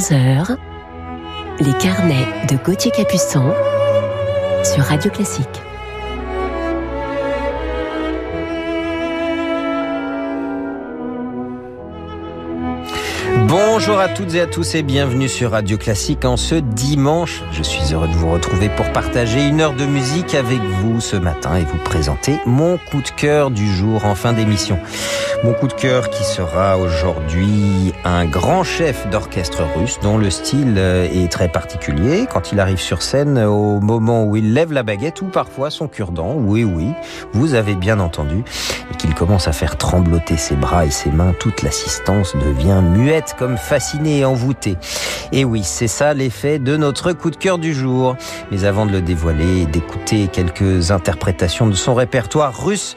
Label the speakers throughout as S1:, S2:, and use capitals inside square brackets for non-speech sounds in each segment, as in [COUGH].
S1: 11h, les carnets de Gauthier Capuçon sur Radio Classique.
S2: Bonjour à toutes et à tous et bienvenue sur Radio Classique en ce dimanche. Je suis heureux de vous retrouver pour partager une heure de musique avec vous ce matin et vous présenter mon coup de cœur du jour en fin d'émission. Mon coup de cœur qui sera aujourd'hui un grand chef d'orchestre russe dont le style euh, est très particulier quand il arrive sur scène au moment où il lève la baguette ou parfois son cure-dent. Oui, oui, vous avez bien entendu. Et qu'il commence à faire trembloter ses bras et ses mains, toute l'assistance devient muette comme fascinée et envoûtée. Et oui, c'est ça l'effet de notre coup de cœur du jour. Mais avant de le dévoiler et d'écouter quelques interprétations de son répertoire russe,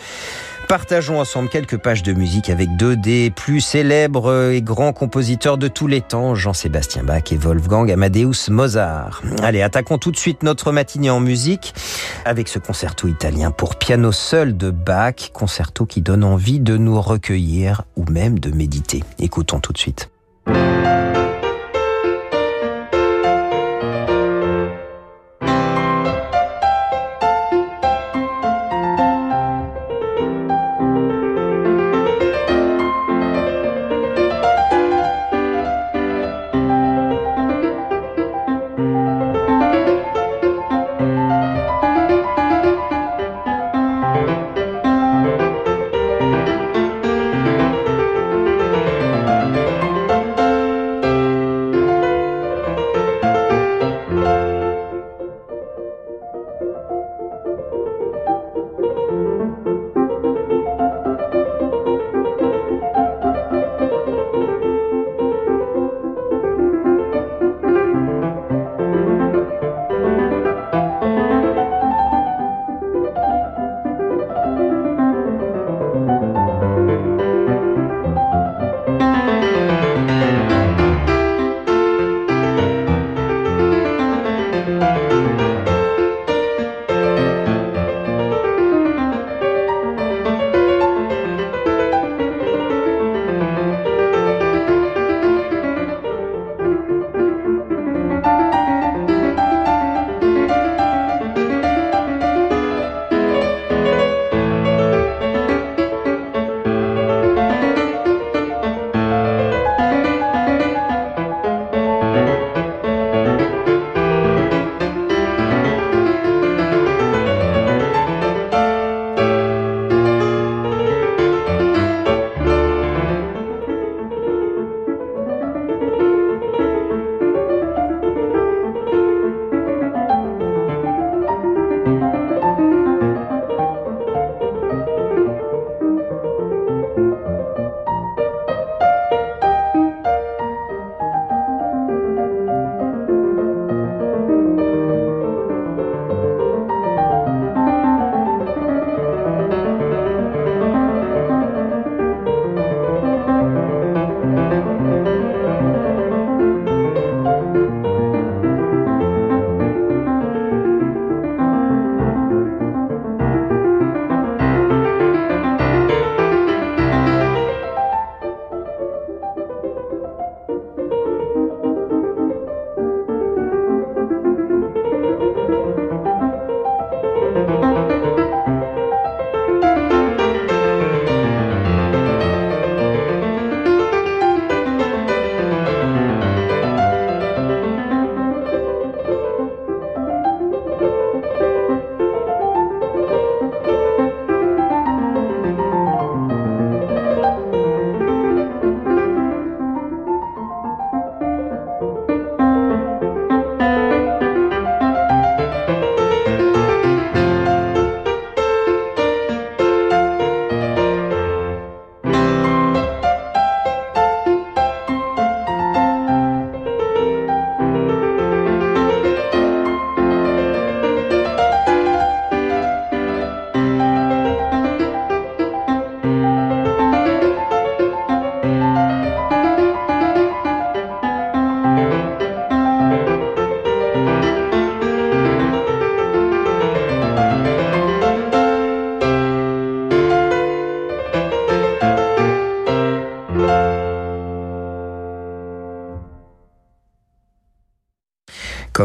S2: Partageons ensemble quelques pages de musique avec deux des plus célèbres et grands compositeurs de tous les temps, Jean-Sébastien Bach et Wolfgang Amadeus Mozart. Allez, attaquons tout de suite notre matinée en musique avec ce concerto italien pour piano seul de Bach, concerto qui donne envie de nous recueillir ou même de méditer. Écoutons tout de suite.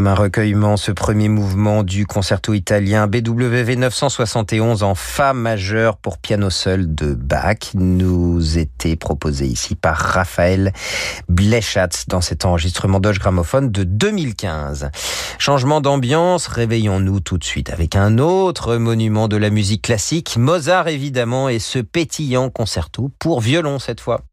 S2: Un recueillement ce premier mouvement du concerto italien BWV 971 en Fa majeur pour piano seul de Bach nous était proposé ici par Raphaël Bleschatz dans cet enregistrement Doge gramophone de 2015. Changement d'ambiance, réveillons-nous tout de suite avec un autre monument de la musique classique, Mozart évidemment et ce pétillant concerto pour violon cette fois.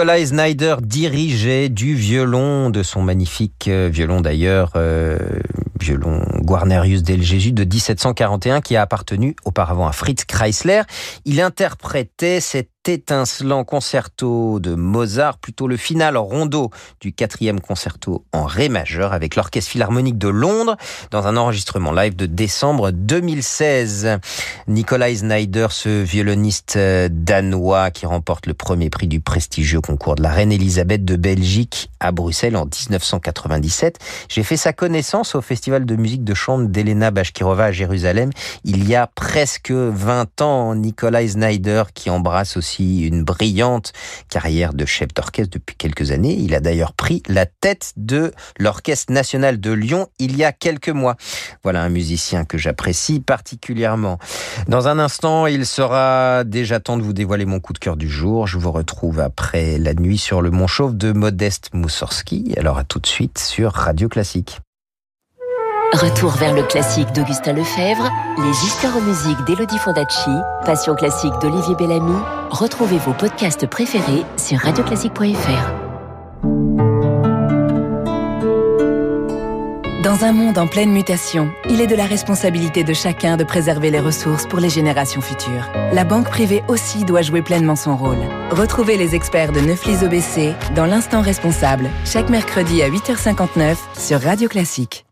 S2: Nikolai Snyder dirigeait du violon, de son magnifique euh, violon d'ailleurs, euh, violon Guarnerius del Jésus de 1741 qui a appartenu auparavant à Fritz Kreisler. Il interprétait cette étincelant concerto de Mozart, plutôt le final rondo du quatrième concerto en ré majeur avec l'Orchestre Philharmonique de Londres dans un enregistrement live de décembre 2016. Nikolai Snyder, ce violoniste euh, danois qui remporte le premier prix du prestigieux concours de la Reine Elisabeth de Belgique à Bruxelles en 1997. J'ai fait sa connaissance au Festival de musique de chambre d'Elena Bashkirova à Jérusalem il y a presque 20 ans. Nikolai Snyder qui embrasse aussi une brillante carrière de chef d'orchestre depuis quelques années. Il a d'ailleurs pris la tête de l'Orchestre national de Lyon il y a quelques mois. Voilà un musicien que j'apprécie particulièrement. Dans un instant, il sera déjà temps de vous dévoiler mon coup de cœur du jour. Je vous retrouve après la nuit sur le Mont Chauve de Modeste Moussorski. Alors à tout de suite sur Radio Classique.
S1: Retour vers le classique d'Augustin Lefebvre, les histoires en d'Elodie Fondacci, Passion classique d'Olivier Bellamy. Retrouvez vos podcasts préférés sur radioclassique.fr.
S3: Dans un monde en pleine mutation, il est de la responsabilité de chacun de préserver les ressources pour les générations futures. La banque privée aussi doit jouer pleinement son rôle. Retrouvez les experts de Neuflis OBC dans l'instant responsable, chaque mercredi à 8h59 sur Radio Classique.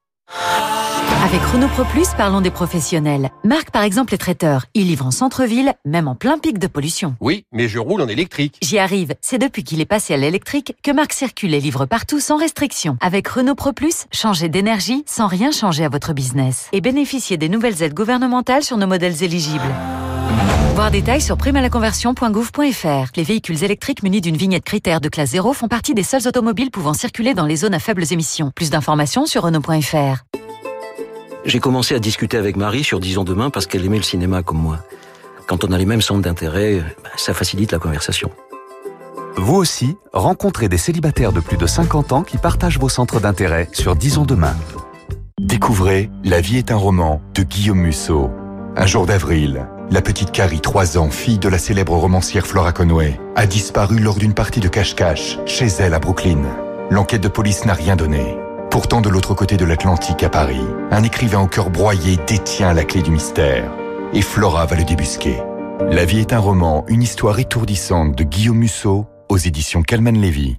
S4: Avec Renault Pro Plus, parlons des professionnels. Marc, par exemple, est traiteur. Il livre en centre-ville, même en plein pic de pollution.
S5: Oui, mais je roule en électrique.
S4: J'y arrive. C'est depuis qu'il est passé à l'électrique que Marc circule et livre partout sans restriction. Avec Renault Pro Plus, changez d'énergie sans rien changer à votre business. Et bénéficiez des nouvelles aides gouvernementales sur nos modèles éligibles. Voir détails sur primalaconversion.gouv.fr. Les véhicules électriques munis d'une vignette critère de classe 0 font partie des seuls automobiles pouvant circuler dans les zones à faibles émissions. Plus d'informations sur Renault.fr.
S6: J'ai commencé à discuter avec Marie sur Disons demain parce qu'elle aimait le cinéma comme moi. Quand on a les mêmes centres d'intérêt, bah, ça facilite la conversation.
S7: Vous aussi, rencontrez des célibataires de plus de 50 ans qui partagent vos centres d'intérêt sur Disons demain.
S8: Découvrez La vie est un roman de Guillaume Musso. Un jour d'avril, la petite Carrie, 3 ans, fille de la célèbre romancière Flora Conway, a disparu lors d'une partie de cache-cache chez elle à Brooklyn. L'enquête de police n'a rien donné. Pourtant, de l'autre côté de l'Atlantique, à Paris, un écrivain au cœur broyé détient la clé du mystère. Et Flora va le débusquer. La vie est un roman, une histoire étourdissante de Guillaume Musso aux éditions Calman Lévy.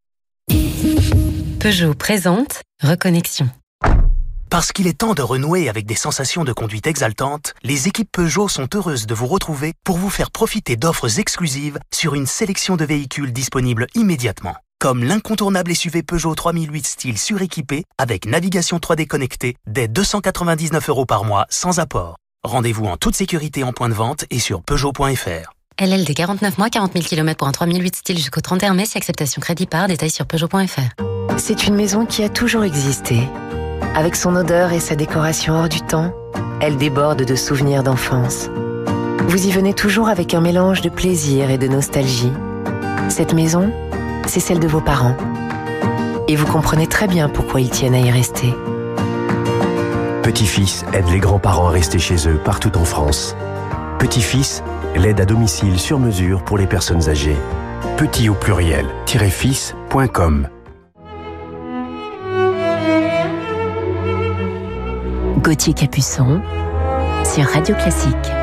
S1: Peugeot présente Reconnexion.
S9: Parce qu'il est temps de renouer avec des sensations de conduite exaltantes, les équipes Peugeot sont heureuses de vous retrouver pour vous faire profiter d'offres exclusives sur une sélection de véhicules disponibles immédiatement. Comme l'incontournable SUV Peugeot 3008 style suréquipé avec navigation 3D connectée dès 299 euros par mois sans apport. Rendez-vous en toute sécurité en point de vente et sur Peugeot.fr.
S10: LLD 49 mois, 40 000 km pour un 3008 style jusqu'au 31 mai, si acceptation crédit par, détail sur Peugeot.fr.
S11: C'est une maison qui a toujours existé. Avec son odeur et sa décoration hors du temps, elle déborde de souvenirs d'enfance. Vous y venez toujours avec un mélange de plaisir et de nostalgie. Cette maison, c'est celle de vos parents. Et vous comprenez très bien pourquoi ils tiennent à y rester.
S12: Petit-fils aide les grands-parents à rester chez eux partout en France. Petit-fils, l'aide à domicile sur mesure pour les personnes âgées. Petit au pluriel, fils.com.
S1: Gauthier Capuçon sur Radio Classique.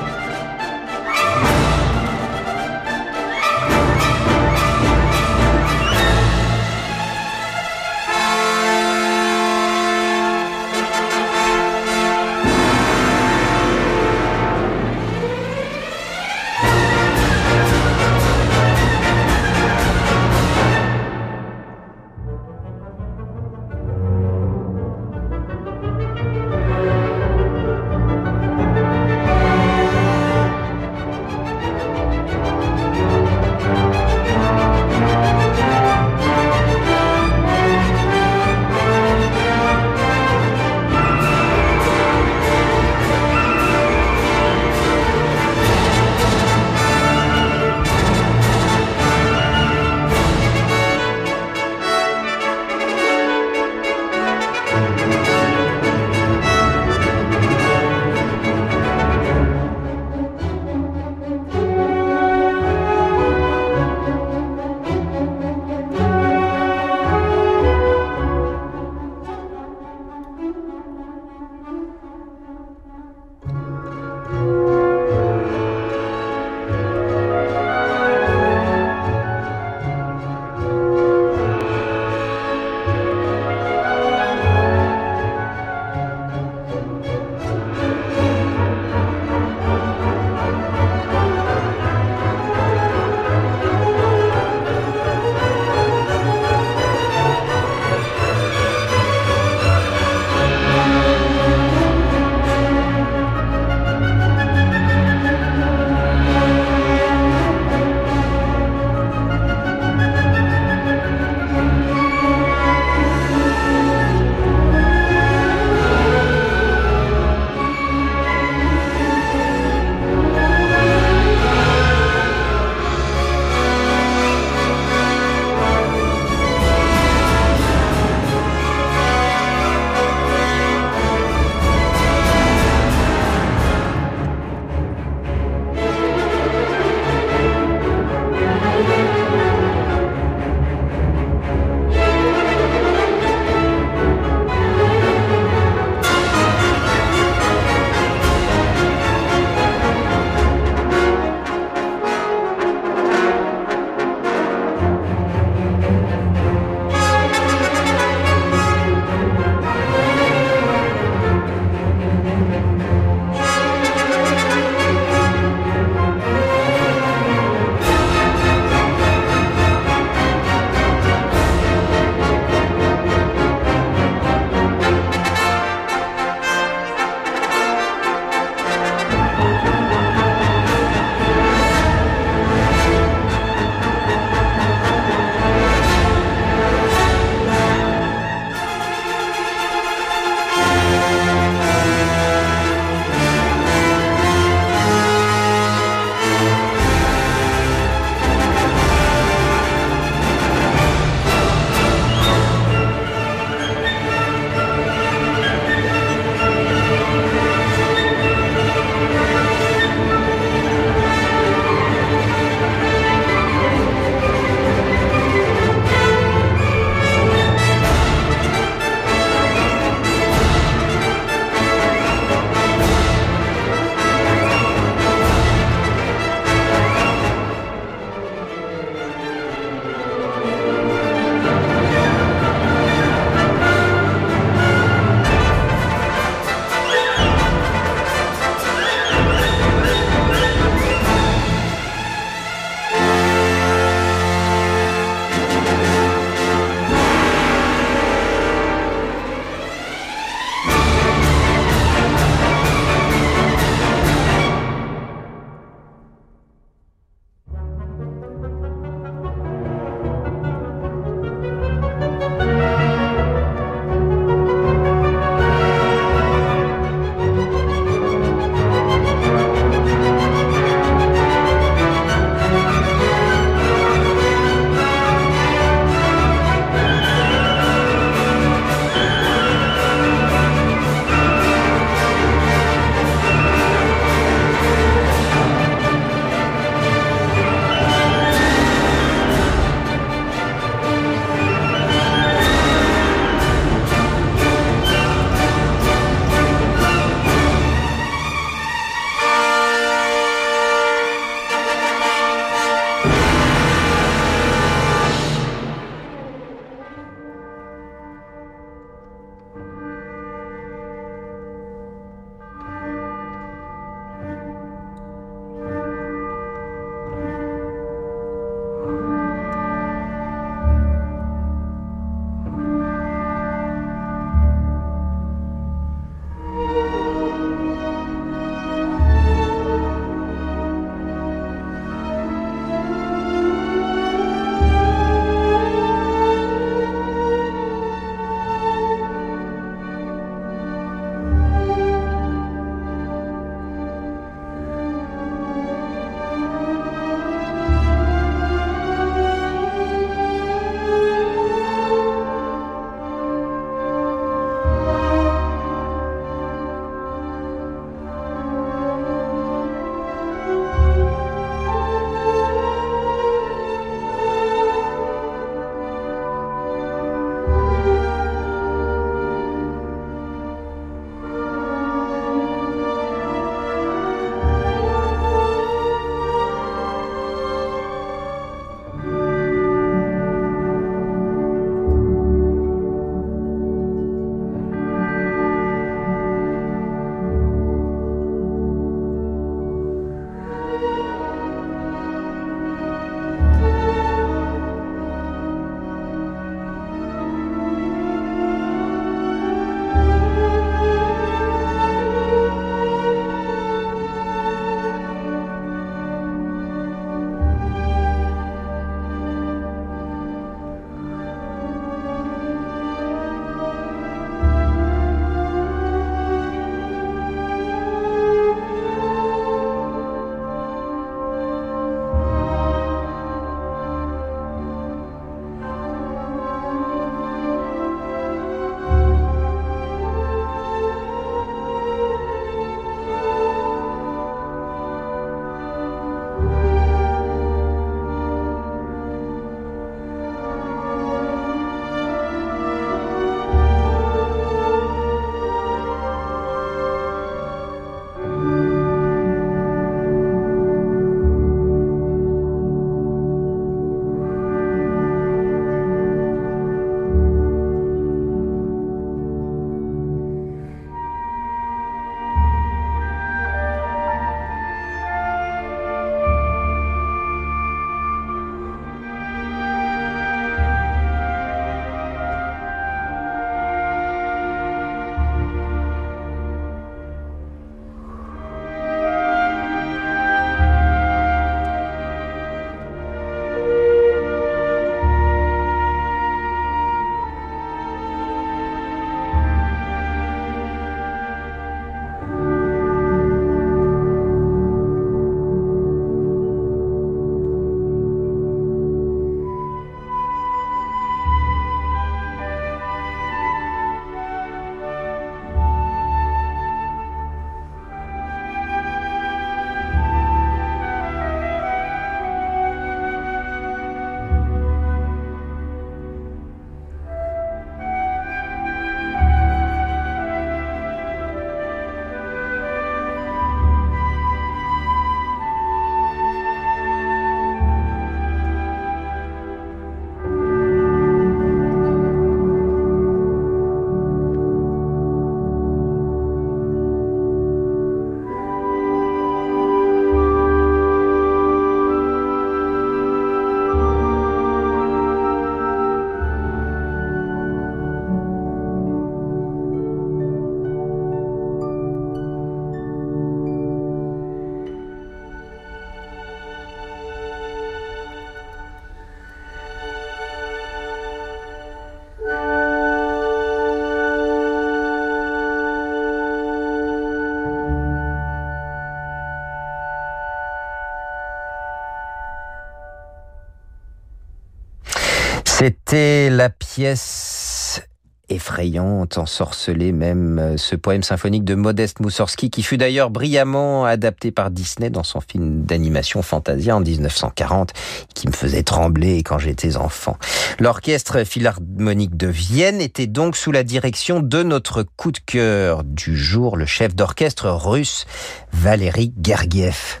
S2: C'était la pièce effrayante, ensorcelée même, euh, ce poème symphonique de Modeste Moussorski, qui fut d'ailleurs brillamment adapté par Disney dans son film d'animation Fantasia en 1940, qui me faisait trembler quand j'étais enfant. L'orchestre philharmonique de Vienne était donc sous la direction de notre coup de cœur du jour, le chef d'orchestre russe Valéry Gergiev.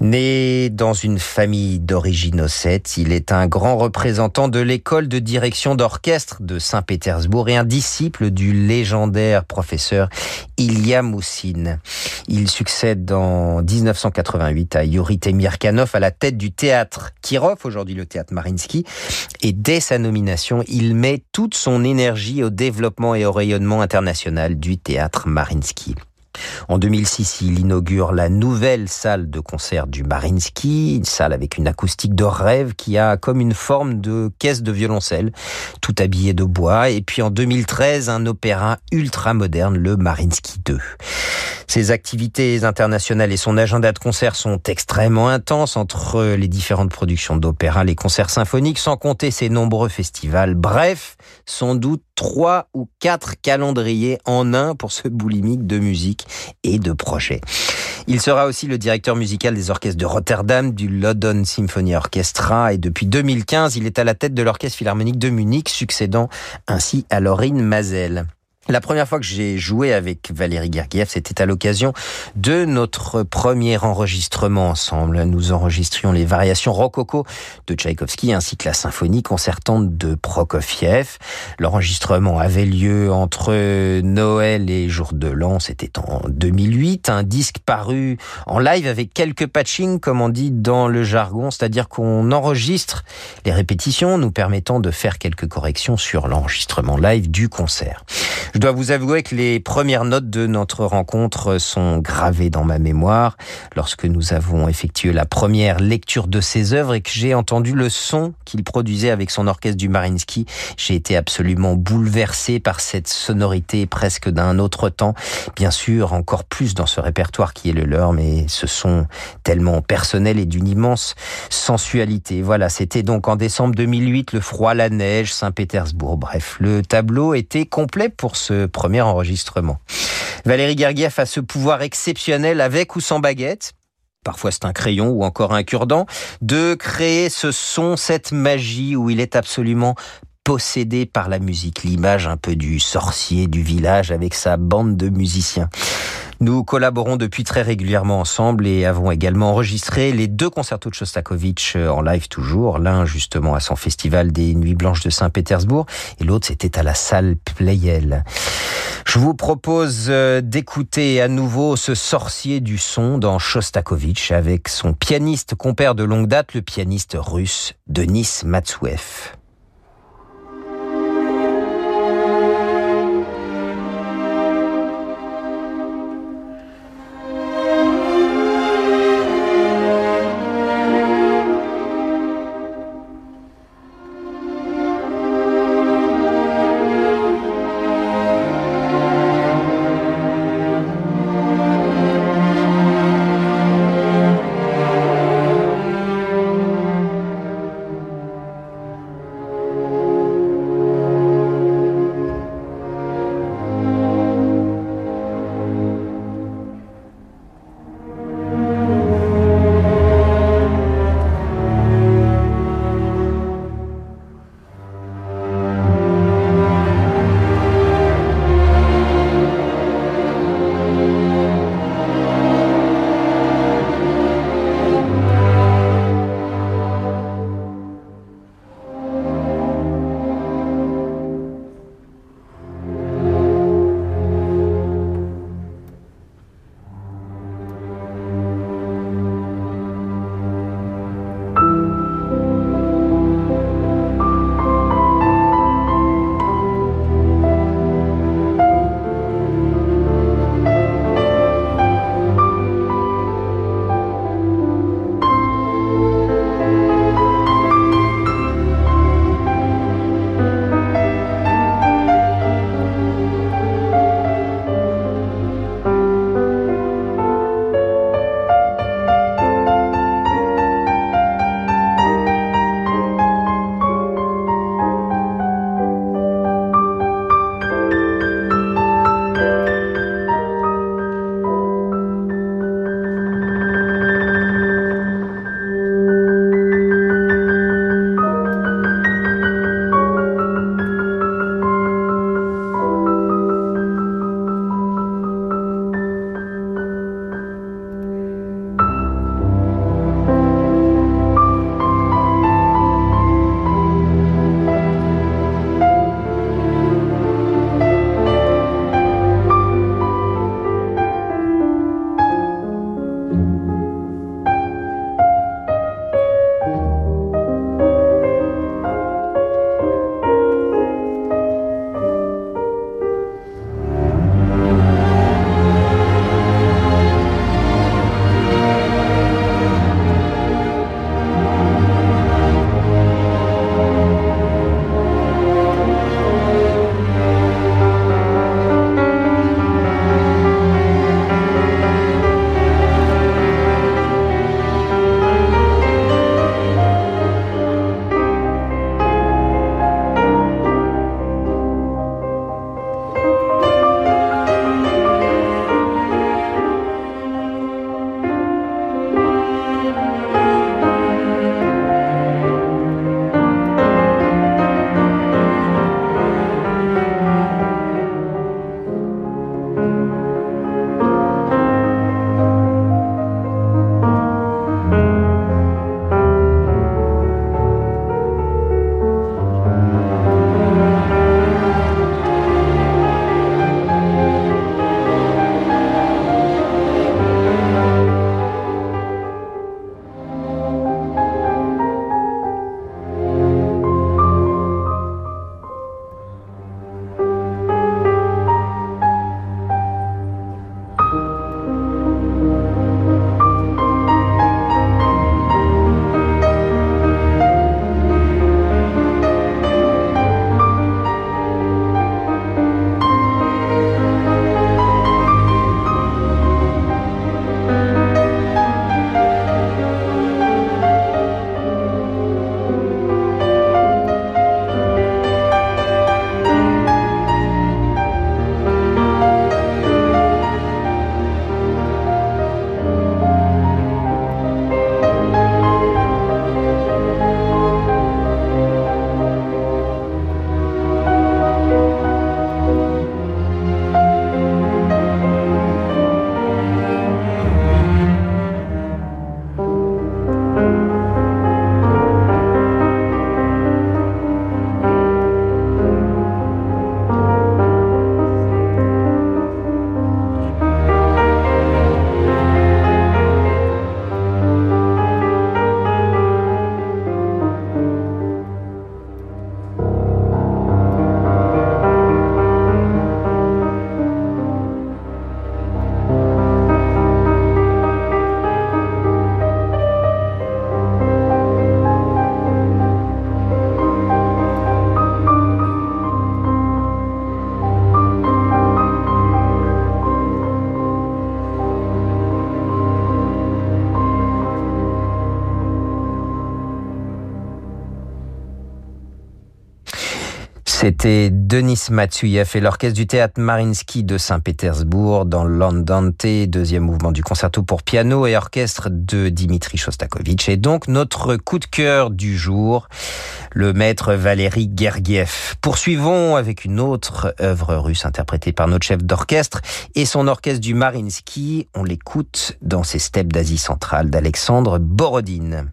S2: Né dans une famille d'origine ossète, il est un grand représentant de l'école de direction d'orchestre de Saint-Pétersbourg et un disciple du légendaire professeur Ilya Moussine. Il succède en 1988 à Yuri Temirkanov à la tête du théâtre Kirov, aujourd'hui le théâtre Marinsky, et dès sa nomination, il met toute son énergie au développement et au rayonnement international du théâtre Marinsky. En 2006, il inaugure la nouvelle salle de concert du Marinsky, une salle avec une acoustique de rêve qui a comme une forme de caisse de violoncelle, tout habillé de bois. Et puis en 2013, un opéra ultra moderne, le Marinsky 2. Ses activités internationales et son agenda de concerts sont extrêmement intenses entre les différentes productions d'opéra, les concerts symphoniques, sans compter ses nombreux festivals. Bref, sans doute trois ou quatre calendriers en un pour ce boulimique de musique et de projets. Il sera aussi le directeur musical des orchestres de Rotterdam, du London Symphony Orchestra et depuis 2015, il est à la tête de l'Orchestre Philharmonique de Munich, succédant ainsi à Laurine Mazel. La première fois que j'ai joué avec Valérie Gergiev, c'était à l'occasion de notre premier enregistrement ensemble. Nous enregistrions les variations rococo de Tchaïkovski ainsi que la symphonie concertante de Prokofiev. L'enregistrement avait lieu entre Noël et Jour de l'An, c'était en 2008. Un disque paru en live avec quelques patching, comme on dit dans le jargon, c'est-à-dire qu'on enregistre les répétitions, nous permettant de faire quelques corrections sur l'enregistrement live du concert. Je dois vous avouer que les premières notes de notre rencontre sont gravées dans ma mémoire lorsque nous avons effectué la première lecture de ses œuvres et que j'ai entendu le son qu'il produisait avec son orchestre du Marinsky. J'ai été absolument bouleversé par cette sonorité presque d'un autre temps. Bien sûr, encore plus dans ce répertoire qui est le leur, mais ce son tellement personnel et d'une immense sensualité. Voilà, c'était donc en décembre 2008, le froid, la neige, Saint-Pétersbourg. Bref, le tableau était complet pour ce premier enregistrement. Valérie Gergiev a ce pouvoir exceptionnel avec ou sans baguette parfois c'est un crayon ou encore un cure-dent, de créer ce son, cette magie où il est absolument possédé par la musique, l'image un peu du sorcier du village avec sa bande de musiciens. Nous collaborons depuis très régulièrement ensemble et avons également enregistré les deux concertos de Shostakovich euh, en live toujours, l'un justement à son festival des Nuits Blanches de Saint-Pétersbourg et l'autre c'était à la salle Playel. Je vous propose euh, d'écouter à nouveau ce sorcier du son dans Shostakovich avec son pianiste compère de longue date, le pianiste russe Denis Matsouev. C'était Denis Matsuyev et l'orchestre du théâtre Marinsky de Saint-Pétersbourg dans l'Andante, deuxième mouvement du concerto pour piano et orchestre de Dimitri Shostakovich. Et donc notre coup de cœur du jour, le maître Valéry Gergiev. Poursuivons avec une autre œuvre russe interprétée par notre chef d'orchestre et son orchestre du Marinsky. On l'écoute dans ces steppes d'Asie centrale d'Alexandre Borodine.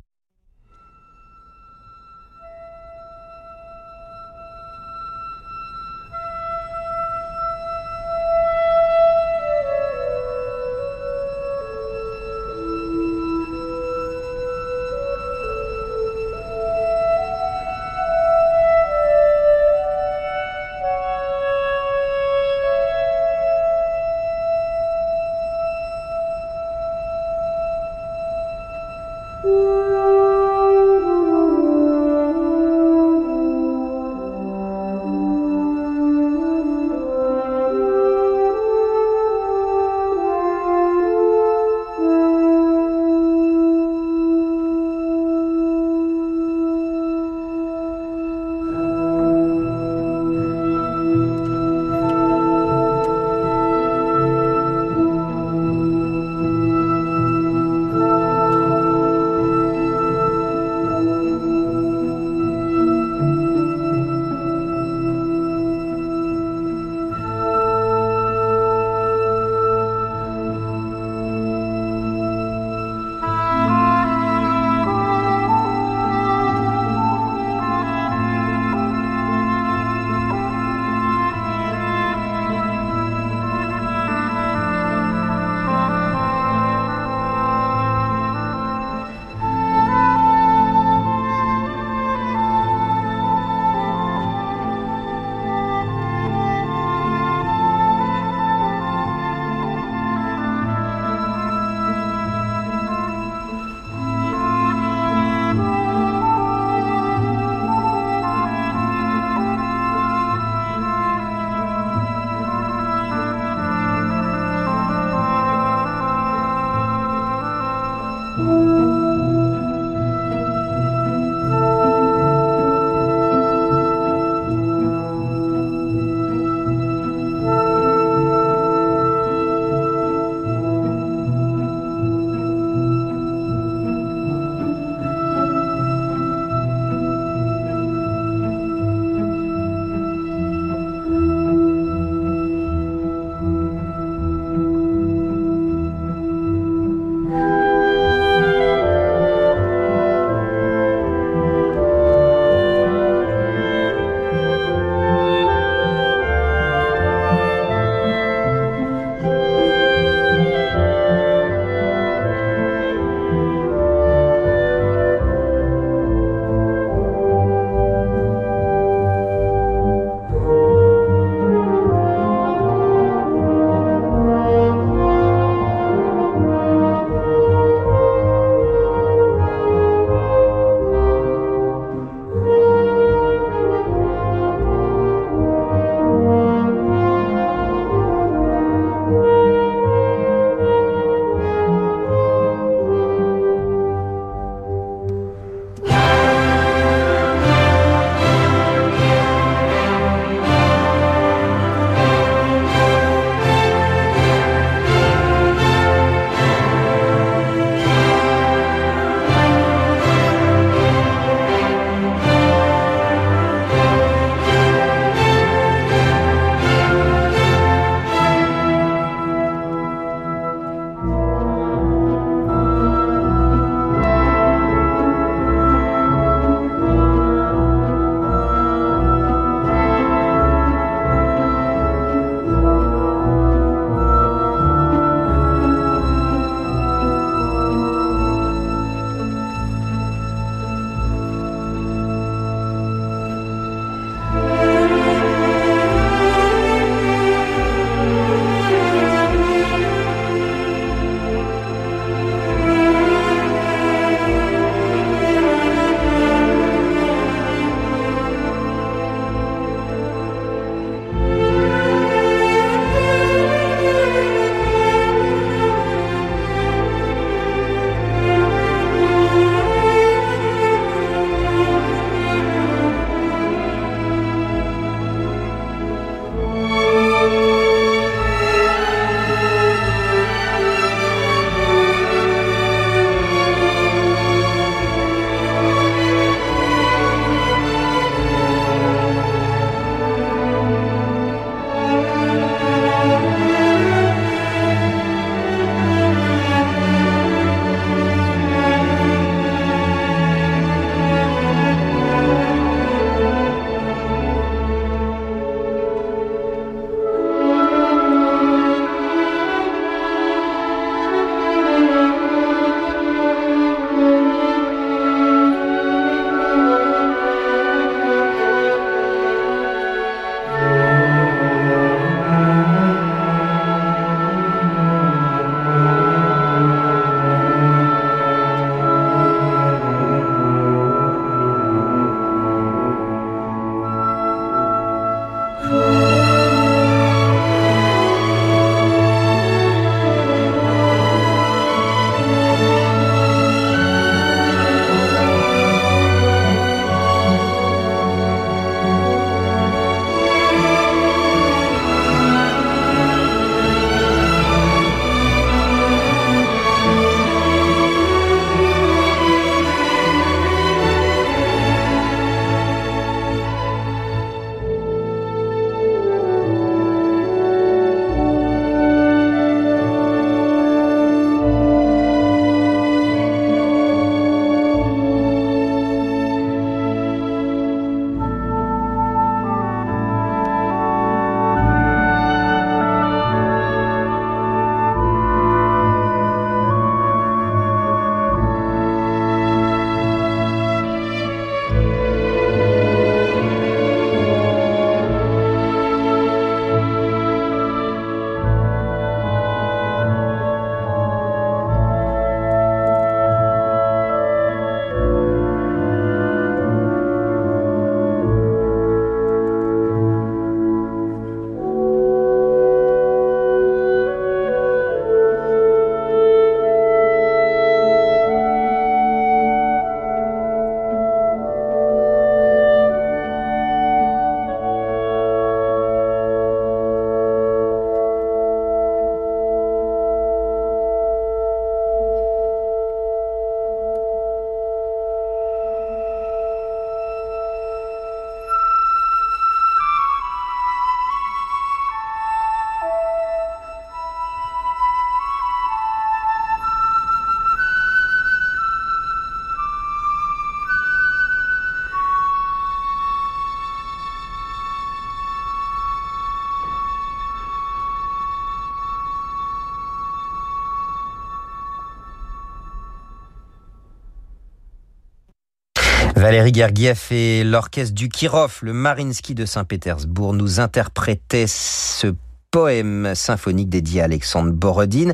S2: Valérie Gergiev et l'orchestre du Kirov, le Marinsky de Saint-Pétersbourg, nous interprétaient ce poème symphonique dédié à Alexandre Borodine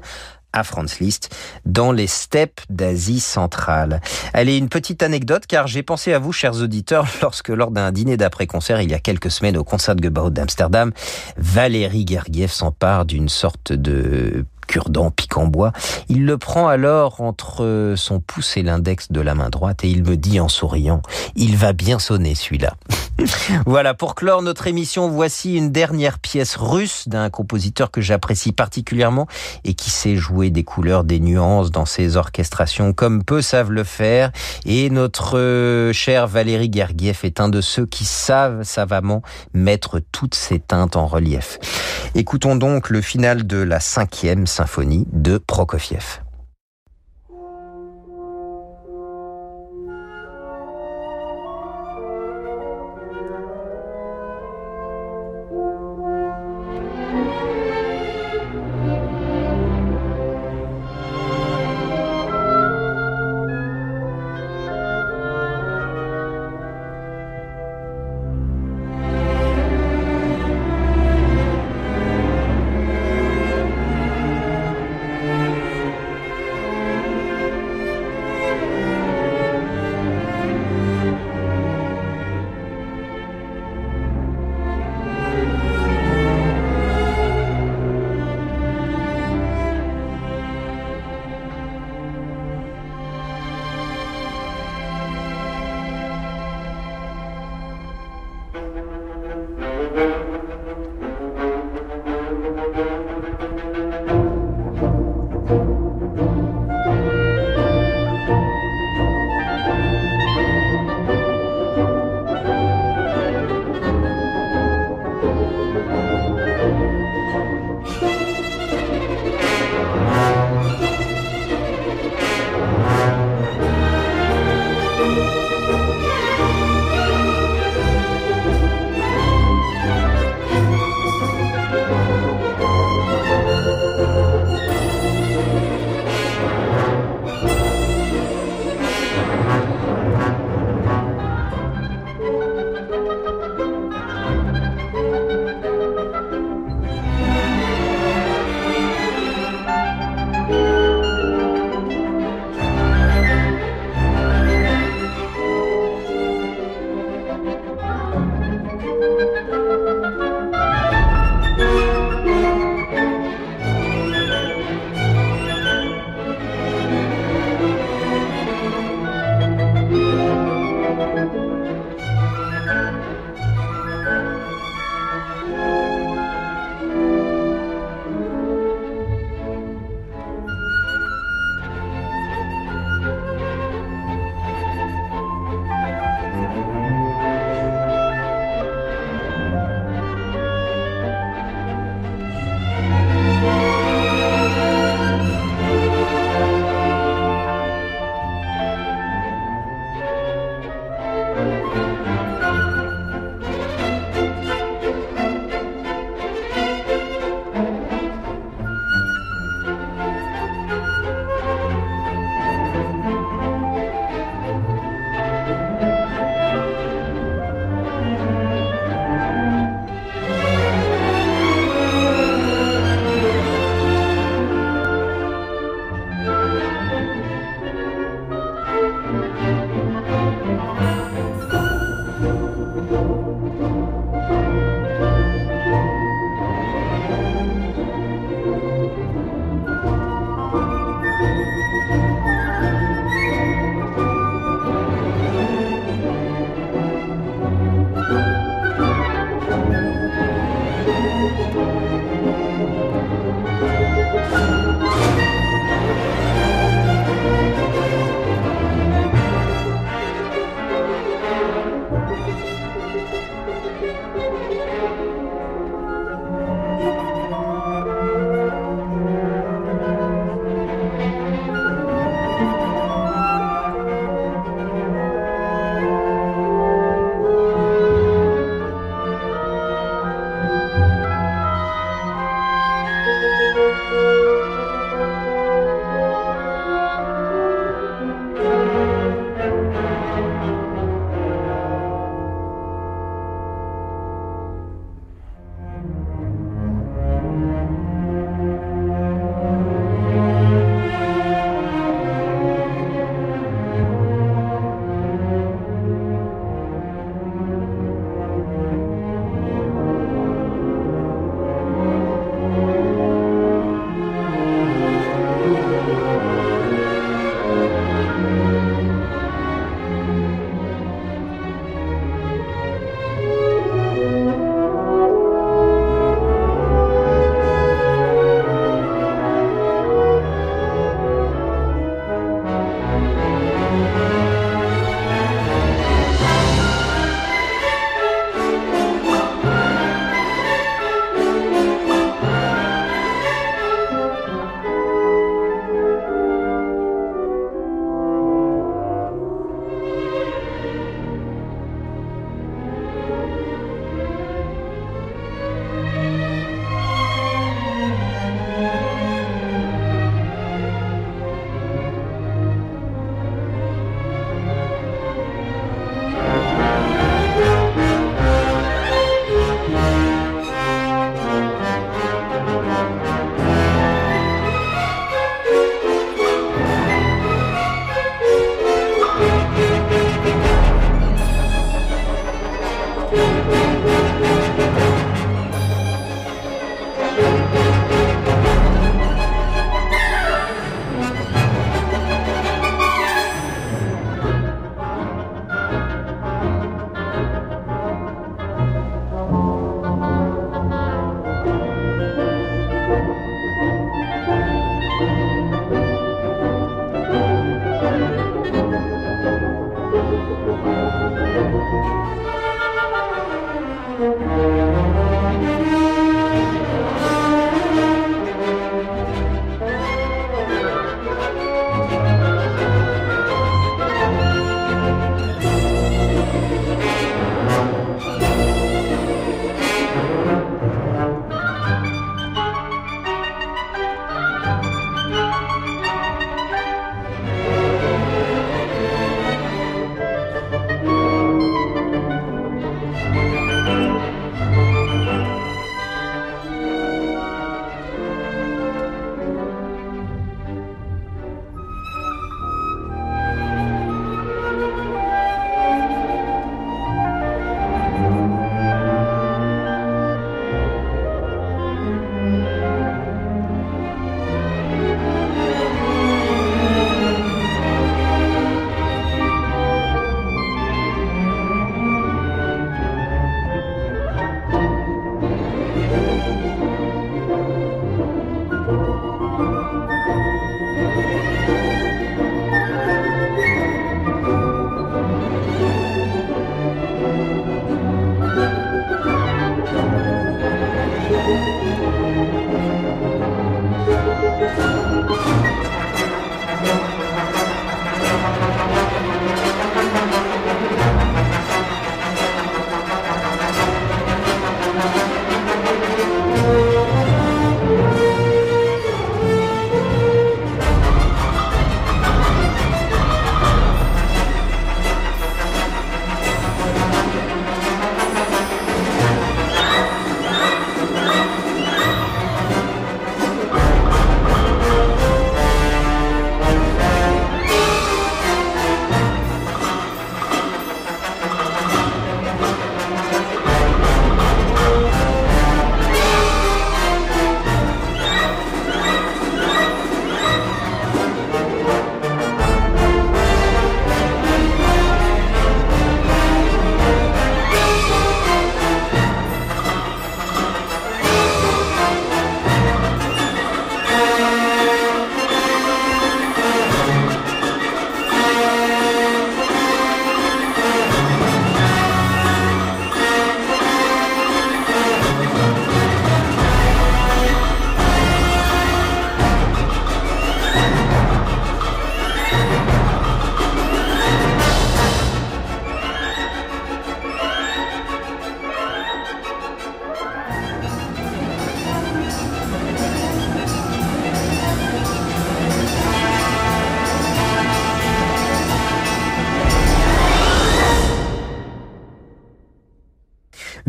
S2: à Franz Liszt dans les steppes d'Asie centrale. Allez, une petite anecdote car j'ai pensé à vous, chers auditeurs, [LAUGHS] lorsque lors d'un dîner d'après-concert il y a quelques semaines au Concertgebouw d'Amsterdam, Valérie Gergiev s'empare d'une sorte de cure-dent piquant bois. Il le prend alors entre son pouce et l'index de la main droite et il me dit en souriant, il va bien sonner celui-là. [LAUGHS] voilà, pour clore notre émission, voici une dernière pièce russe d'un compositeur que j'apprécie particulièrement et qui sait jouer des couleurs, des nuances dans ses orchestrations comme peu savent le faire. Et notre euh, cher Valérie Gergiev est un de ceux qui savent savamment mettre toutes ces teintes en relief. Écoutons donc le final de la cinquième symphonie de Prokofiev.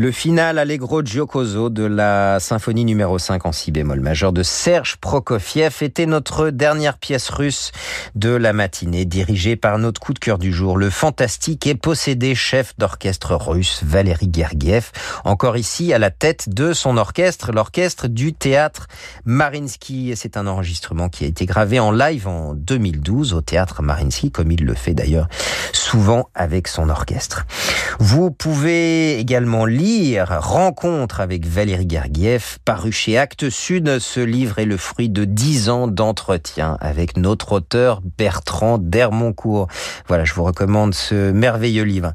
S2: Le final Allegro Giocoso de la symphonie numéro 5 en si bémol majeur de Serge Prokofiev était notre dernière pièce russe de la matinée, dirigée par notre coup de cœur du jour, le fantastique et possédé chef d'orchestre russe Valéry Gergiev, encore ici à la tête de son orchestre, l'orchestre du théâtre Marinsky. C'est un enregistrement qui a été gravé en live en 2012 au théâtre Marinsky, comme il le fait d'ailleurs souvent avec son orchestre. Vous pouvez également lire Rencontre avec Valérie Gergiev, paru chez Actes Sud. Ce livre est le fruit de dix ans d'entretien avec notre auteur Bertrand Dermoncourt. Voilà, je vous recommande ce merveilleux livre.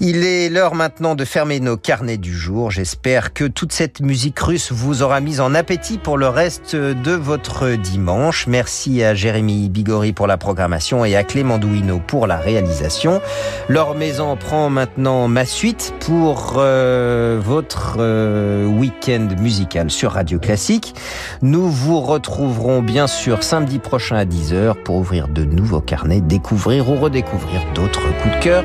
S2: Il est l'heure maintenant de fermer nos carnets du jour. J'espère que toute cette musique russe vous aura mis en appétit pour le reste de votre dimanche. Merci à Jérémy Bigori pour la programmation et à Clément Douino pour la réalisation. Laure Maison prend maintenant ma suite pour euh, votre euh, week-end musical sur Radio Classique. Nous vous retrouverons bien sûr samedi prochain à 10h pour ouvrir de nouveaux carnets, découvrir ou redécouvrir d'autres coups de cœur.